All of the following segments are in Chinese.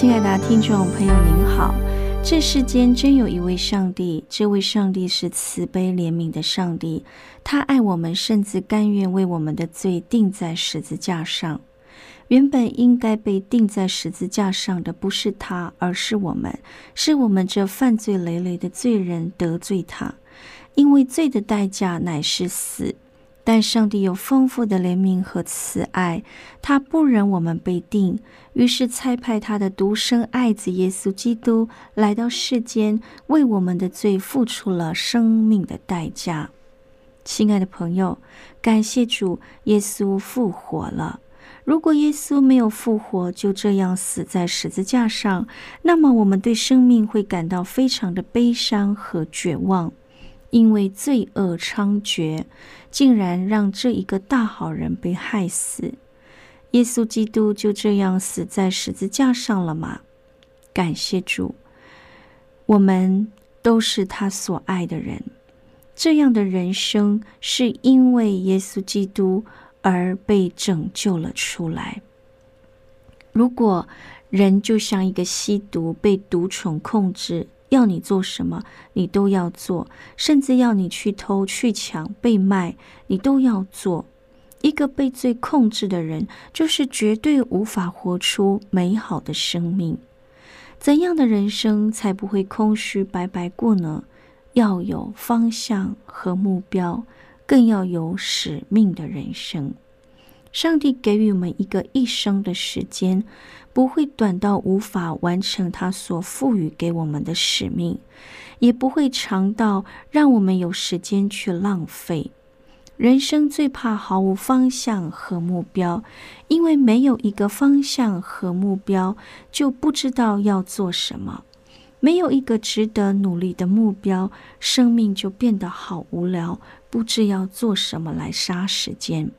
亲爱的听众朋友，您好！这世间真有一位上帝，这位上帝是慈悲怜悯的上帝，他爱我们，甚至甘愿为我们的罪钉在十字架上。原本应该被钉在十字架上的不是他，而是我们，是我们这犯罪累累的罪人得罪他，因为罪的代价乃是死。但上帝有丰富的怜悯和慈爱，他不忍我们被定，于是差派他的独生爱子耶稣基督来到世间，为我们的罪付出了生命的代价。亲爱的朋友，感谢主，耶稣复活了。如果耶稣没有复活，就这样死在十字架上，那么我们对生命会感到非常的悲伤和绝望。因为罪恶猖獗，竟然让这一个大好人被害死。耶稣基督就这样死在十字架上了吗？感谢主，我们都是他所爱的人。这样的人生是因为耶稣基督而被拯救了出来。如果人就像一个吸毒，被毒虫控制。要你做什么，你都要做，甚至要你去偷、去抢、被卖，你都要做。一个被罪控制的人，就是绝对无法活出美好的生命。怎样的人生才不会空虚白白过呢？要有方向和目标，更要有使命的人生。上帝给予我们一个一生的时间。不会短到无法完成他所赋予给我们的使命，也不会长到让我们有时间去浪费。人生最怕毫无方向和目标，因为没有一个方向和目标，就不知道要做什么；没有一个值得努力的目标，生命就变得好无聊，不知要做什么来杀时间。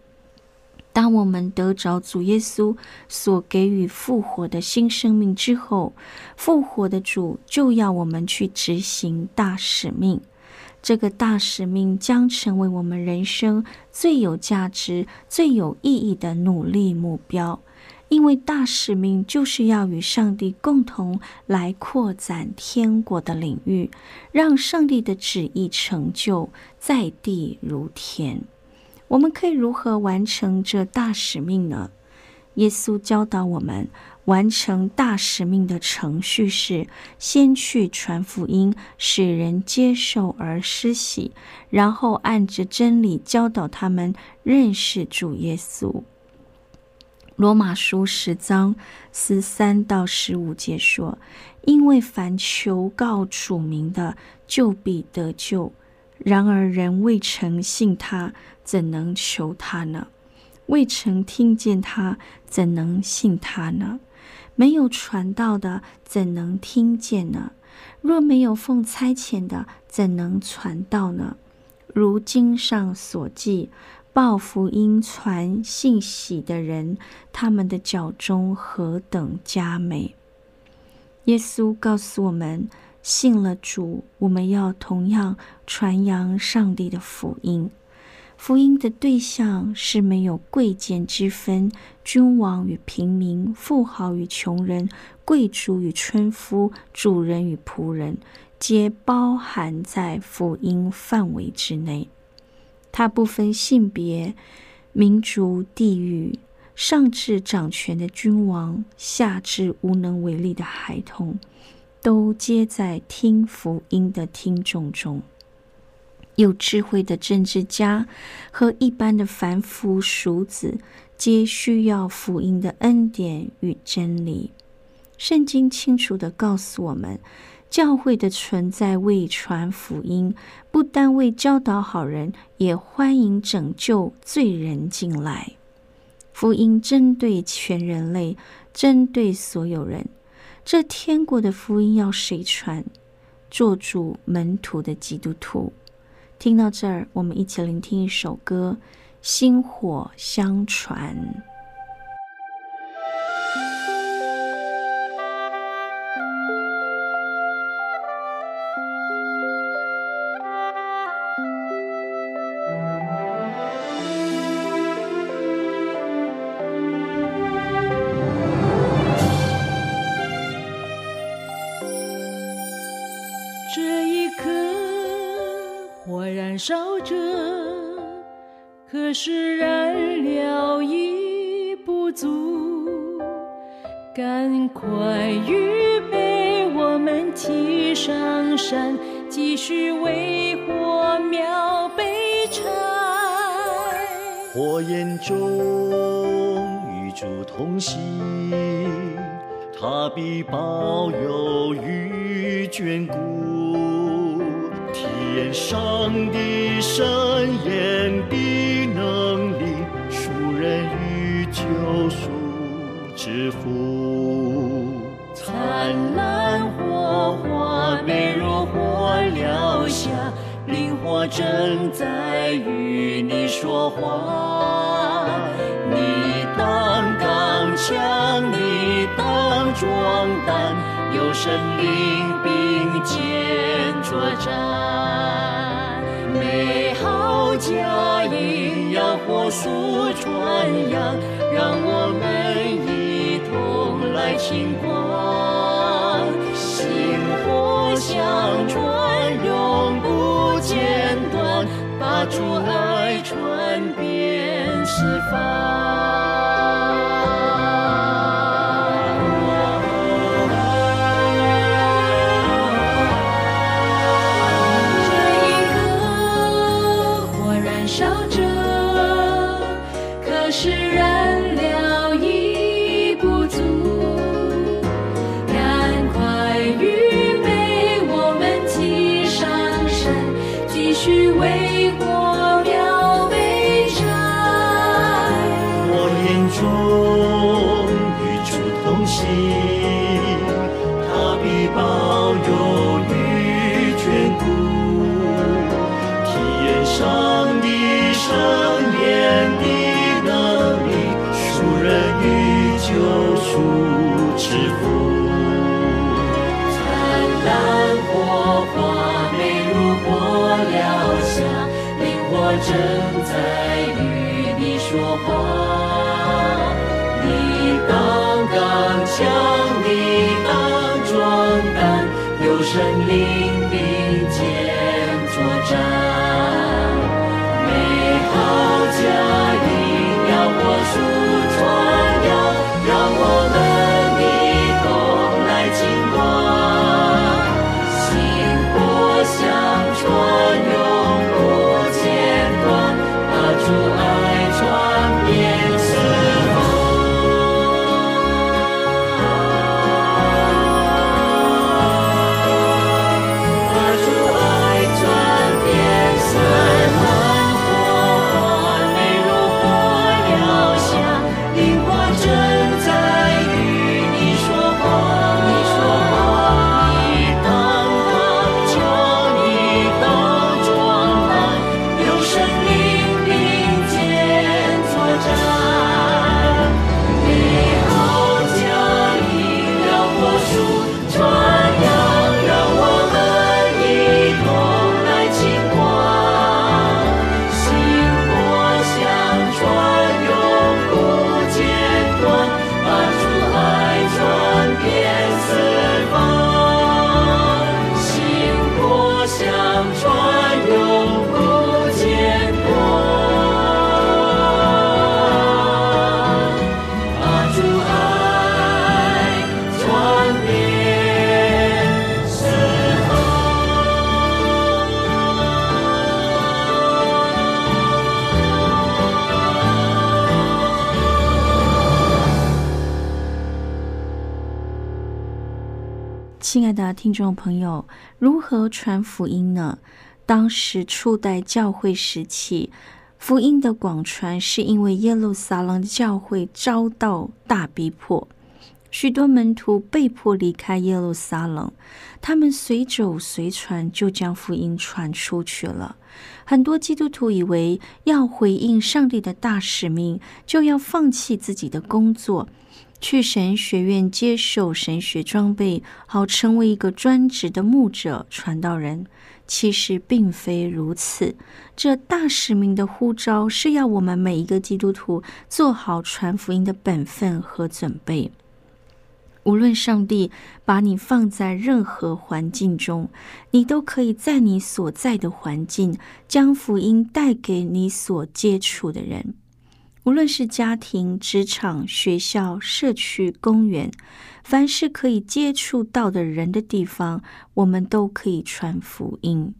当我们得着主耶稣所给予复活的新生命之后，复活的主就要我们去执行大使命。这个大使命将成为我们人生最有价值、最有意义的努力目标，因为大使命就是要与上帝共同来扩展天国的领域，让上帝的旨意成就在地如天。我们可以如何完成这大使命呢？耶稣教导我们，完成大使命的程序是：先去传福音，使人接受而施洗，然后按着真理教导他们认识主耶稣。罗马书十章十三到十五节说：“因为凡求告主名的，就必得救。然而人未曾信他。”怎能求他呢？未曾听见他，怎能信他呢？没有传道的，怎能听见呢？若没有奉差遣的，怎能传道呢？如经上所记，报福音传信喜的人，他们的脚中何等佳美！耶稣告诉我们，信了主，我们要同样传扬上帝的福音。福音的对象是没有贵贱之分，君王与平民，富豪与穷人，贵族与村夫，主人与仆人，皆包含在福音范围之内。它不分性别，民族、地域，上至掌权的君王，下至无能为力的孩童，都皆在听福音的听众中。有智慧的政治家和一般的凡夫俗子，皆需要福音的恩典与真理。圣经清楚的告诉我们。教会的存在为传福音，不单为教导好人，也欢迎拯救罪人进来。福音针对全人类，针对所有人。这天国的福音要谁传？做主门徒的基督徒。听到这儿，我们一起聆听一首歌，《薪火相传》。赶快预备，我们齐上山，继续为火苗备柴。火焰中与主同行，他必保佑与眷顾。体验上帝神眼的能力，赎人与救赎之福。我正在与你说话。你当刚强，你当壮胆，有神灵并肩作战。美好佳音要火速传扬，让我们一同来庆光。主爱传遍四方。必保佑与眷顾。体验上帝圣言的能力，赎人与救赎之福。灿烂火花，美如火燎下，灵火正有听众朋友，如何传福音呢？当时初代教会时期，福音的广传是因为耶路撒冷的教会遭到大逼迫。许多门徒被迫离开耶路撒冷，他们随走随传，就将福音传出去了。很多基督徒以为要回应上帝的大使命，就要放弃自己的工作，去神学院接受神学装备，好成为一个专职的牧者、传道人。其实并非如此，这大使命的呼召是要我们每一个基督徒做好传福音的本分和准备。无论上帝把你放在任何环境中，你都可以在你所在的环境将福音带给你所接触的人。无论是家庭、职场、学校、社区、公园，凡是可以接触到的人的地方，我们都可以传福音。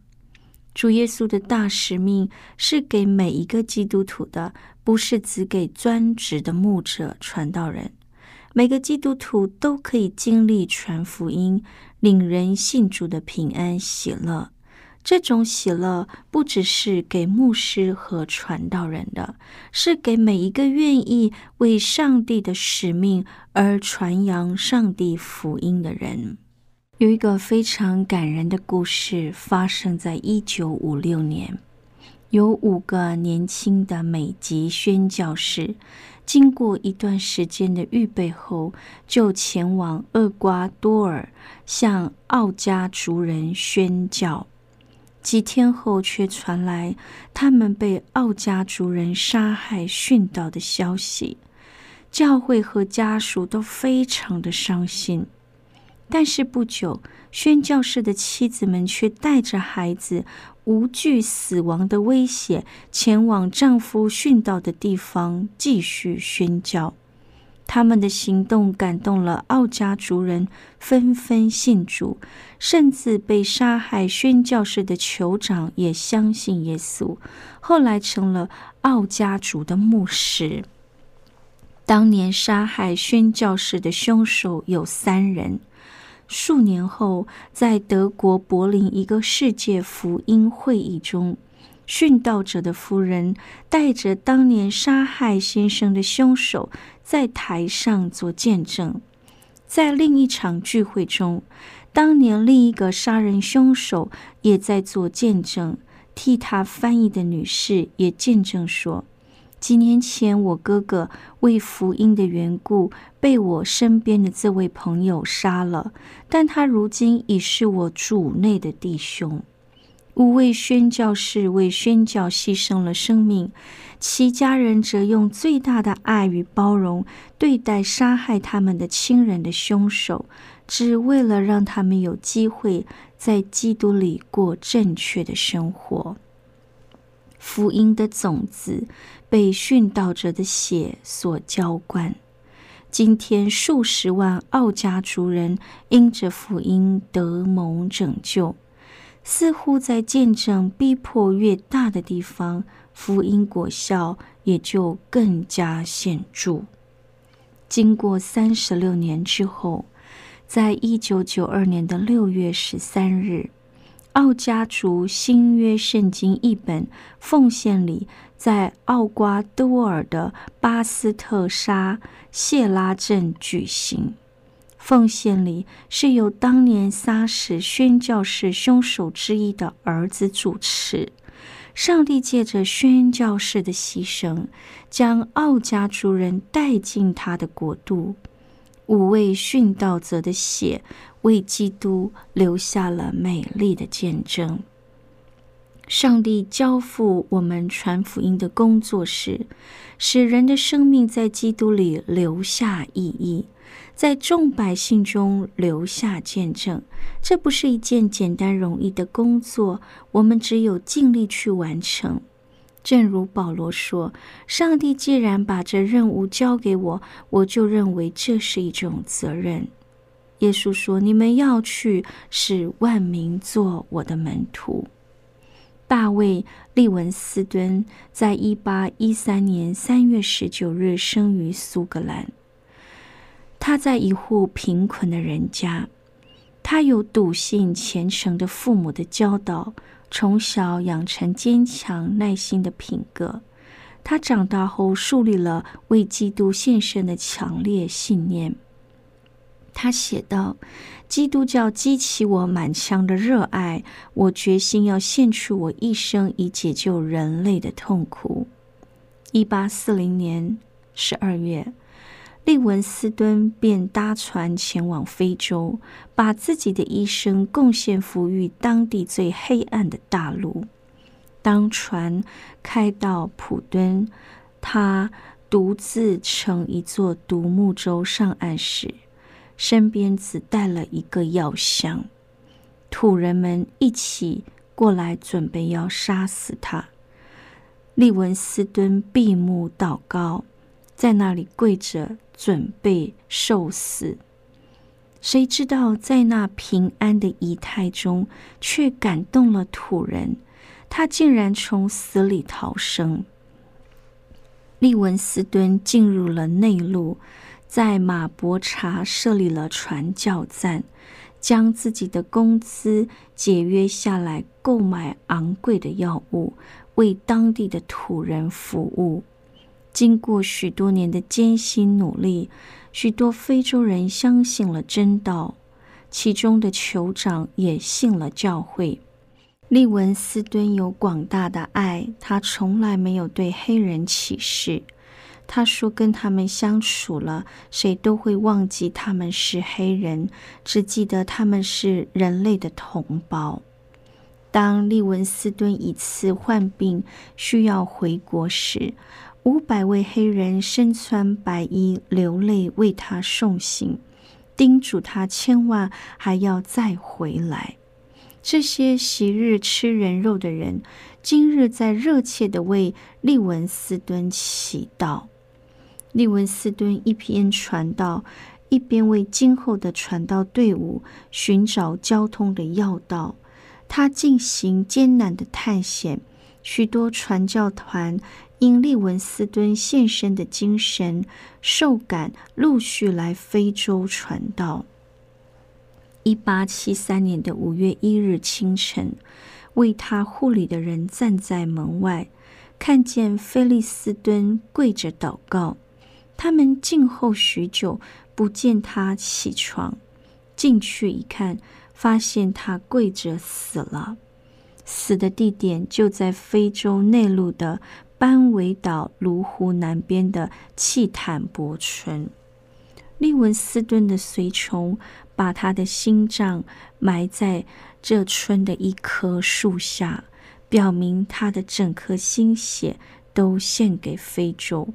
主耶稣的大使命是给每一个基督徒的，不是只给专职的牧者、传道人。每个基督徒都可以经历传福音、领人信主的平安喜乐。这种喜乐不只是给牧师和传道人的，是给每一个愿意为上帝的使命而传扬上帝福音的人。有一个非常感人的故事，发生在一九五六年，有五个年轻的美籍宣教士。经过一段时间的预备后，就前往厄瓜多尔向奥加族人宣教。几天后，却传来他们被奥加族人杀害殉道的消息，教会和家属都非常的伤心。但是不久，宣教士的妻子们却带着孩子。无惧死亡的威胁，前往丈夫殉道的地方继续宣教。他们的行动感动了奥家族人，纷纷信主，甚至被杀害宣教士的酋长也相信耶稣，后来成了奥家族的牧师。当年杀害宣教士的凶手有三人。数年后，在德国柏林一个世界福音会议中，殉道者的夫人带着当年杀害先生的凶手在台上做见证。在另一场聚会中，当年另一个杀人凶手也在做见证，替他翻译的女士也见证说。几年前，我哥哥为福音的缘故被我身边的这位朋友杀了，但他如今已是我主内的弟兄。五位宣教士为宣教牺牲了生命，其家人则用最大的爱与包容对待杀害他们的亲人的凶手，只为了让他们有机会在基督里过正确的生活。福音的种子被殉道者的血所浇灌。今天，数十万奥家族人因着福音得蒙拯救，似乎在见证逼迫越大的地方，福音果效也就更加显著。经过三十六年之后，在一九九二年的六月十三日。奥家族新约圣经译本奉献礼在奥瓜多尔的巴斯特沙谢拉镇举行。奉献礼是由当年杀死宣教士凶手之一的儿子主持。上帝借着宣教士的牺牲，将奥家族人带进他的国度。五位殉道者的血。为基督留下了美丽的见证。上帝交付我们传福音的工作是，使人的生命在基督里留下意义，在众百姓中留下见证。这不是一件简单容易的工作，我们只有尽力去完成。正如保罗说：“上帝既然把这任务交给我，我就认为这是一种责任。”耶稣说：“你们要去，使万民做我的门徒。”大卫·利文斯敦在一八一三年三月十九日生于苏格兰。他在一户贫困的人家，他有笃信虔诚的父母的教导，从小养成坚强耐心的品格。他长大后树立了为基督献身的强烈信念。他写道：“基督教激起我满腔的热爱，我决心要献出我一生，以解救人类的痛苦。”一八四零年十二月，利文斯敦便搭船前往非洲，把自己的一生贡献抚育当地最黑暗的大陆。当船开到普敦，他独自乘一座独木舟上岸时，身边只带了一个药箱。土人们一起过来，准备要杀死他。利文斯敦闭目祷告，在那里跪着准备受死。谁知道，在那平安的仪态中，却感动了土人。他竟然从死里逃生。利文斯顿进入了内陆，在马博查设立了传教站，将自己的工资节约下来，购买昂贵的药物，为当地的土人服务。经过许多年的艰辛努力，许多非洲人相信了真道，其中的酋长也信了教会。利文斯顿有广大的爱，他从来没有对黑人歧视。他说：“跟他们相处了，谁都会忘记他们是黑人，只记得他们是人类的同胞。”当利文斯顿一次患病需要回国时，五百位黑人身穿白衣流泪为他送行，叮嘱他千万还要再回来。这些昔日吃人肉的人，今日在热切的为利文斯顿祈祷。利文斯顿一边传道，一边为今后的传道队伍寻找交通的要道。他进行艰难的探险，许多传教团因利文斯顿献身的精神受感，陆续来非洲传道。一八七三年的五月一日清晨，为他护理的人站在门外，看见菲利斯敦跪着祷告。他们静候许久，不见他起床。进去一看，发现他跪着死了。死的地点就在非洲内陆的班维岛卢湖南边的契坦博村。利文斯顿的随从把他的心脏埋在这村的一棵树下，表明他的整颗心血都献给非洲，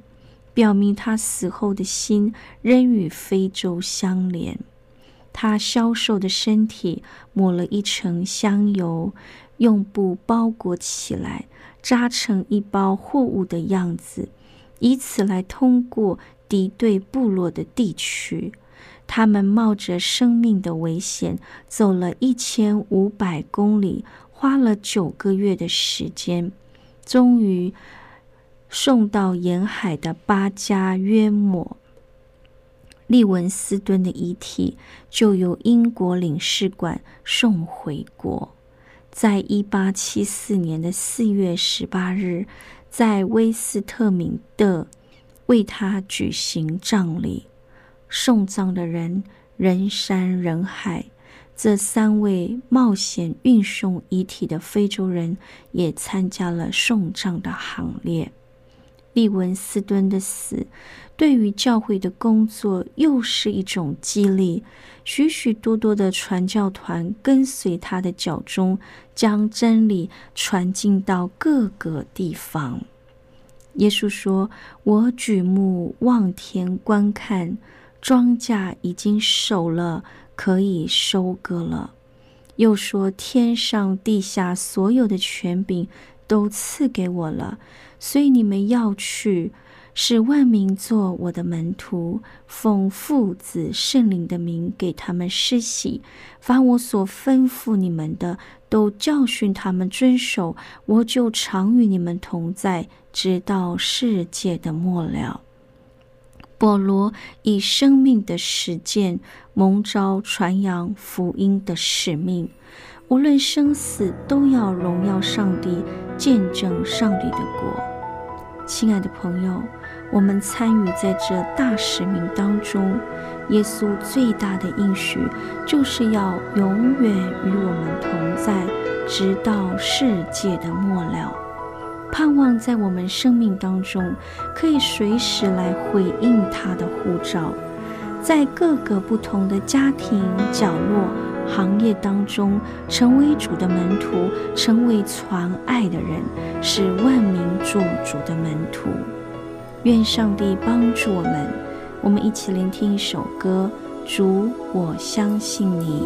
表明他死后的心仍与非洲相连。他消瘦的身体抹了一层香油，用布包裹起来，扎成一包货物的样子，以此来通过。敌对部落的地区，他们冒着生命的危险走了一千五百公里，花了九个月的时间，终于送到沿海的巴加约莫。利文斯顿的遗体就由英国领事馆送回国，在一八七四年的四月十八日，在威斯特敏的。为他举行葬礼，送葬的人人山人海。这三位冒险运送遗体的非洲人也参加了送葬的行列。利文斯顿的死，对于教会的工作又是一种激励。许许多多的传教团跟随他的脚中，将真理传进到各个地方。耶稣说：“我举目望天观看，庄稼已经熟了，可以收割了。”又说：“天上地下所有的权柄都赐给我了，所以你们要去。”使万民做我的门徒，奉父子圣灵的名给他们施洗，凡我所吩咐你们的，都教训他们遵守。我就常与你们同在，直到世界的末了。保罗以生命的实践蒙召传扬福音的使命，无论生死，都要荣耀上帝，见证上帝的国。亲爱的朋友，我们参与在这大使命当中，耶稣最大的应许就是要永远与我们同在，直到世界的末了。盼望在我们生命当中，可以随时来回应他的呼召，在各个不同的家庭角落、行业当中，成为主的门徒，成为传爱的人，是万民做主的门徒。愿上帝帮助我们，我们一起聆听一首歌：主，我相信你。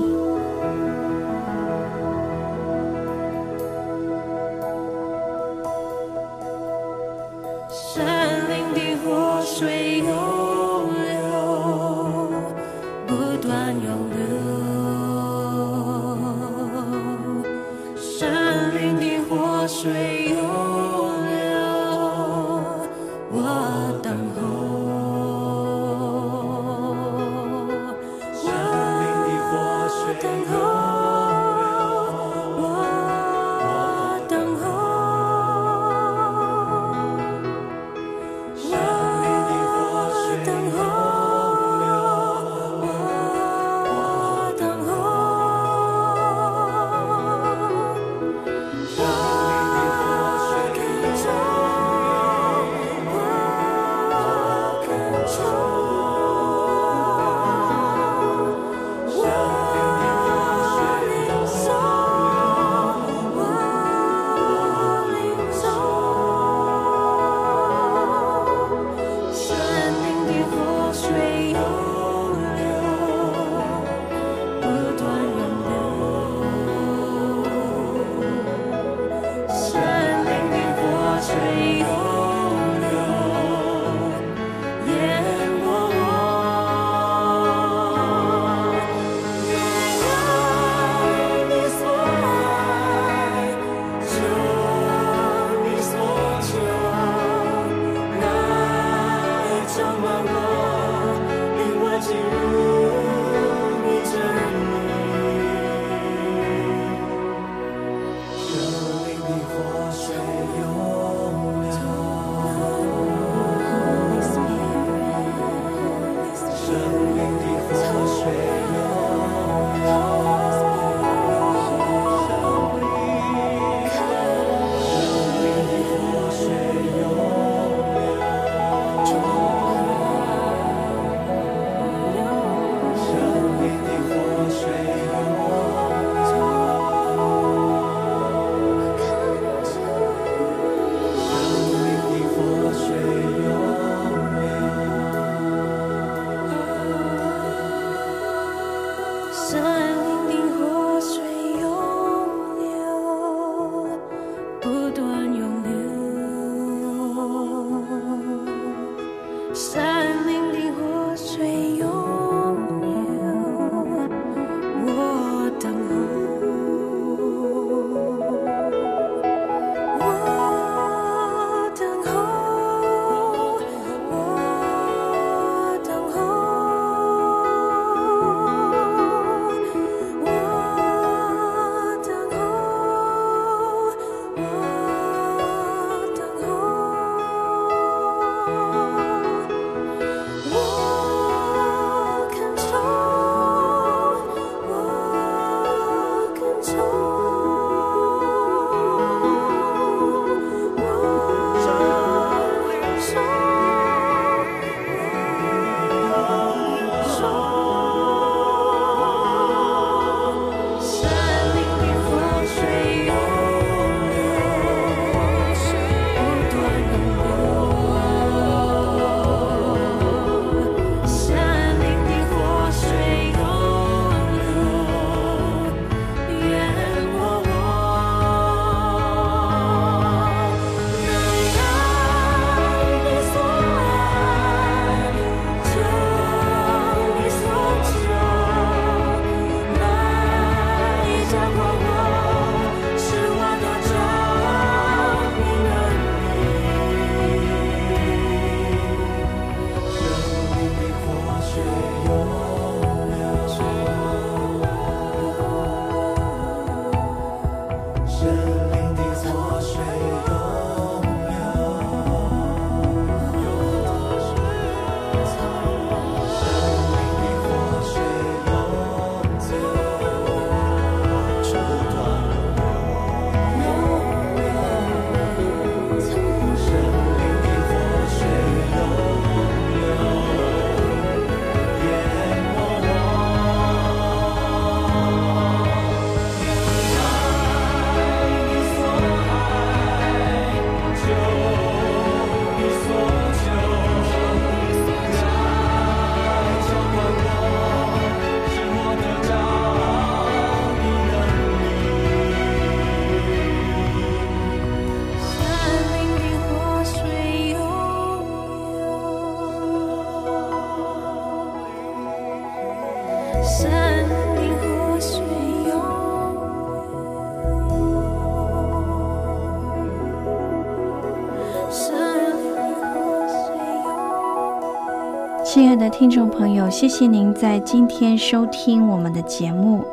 听众朋友，谢谢您在今天收听我们的节目。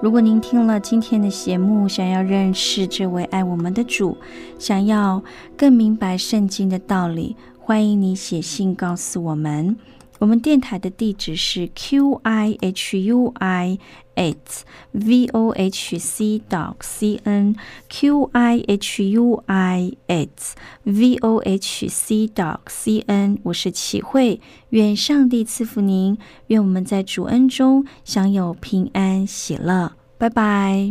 如果您听了今天的节目，想要认识这位爱我们的主，想要更明白圣经的道理，欢迎你写信告诉我们。我们电台的地址是 q i h u i at v o h c dot c n q i h u i at v o h c dot c n。我是启慧，愿上帝赐福您，愿我们在主恩中享有平安喜乐。拜拜。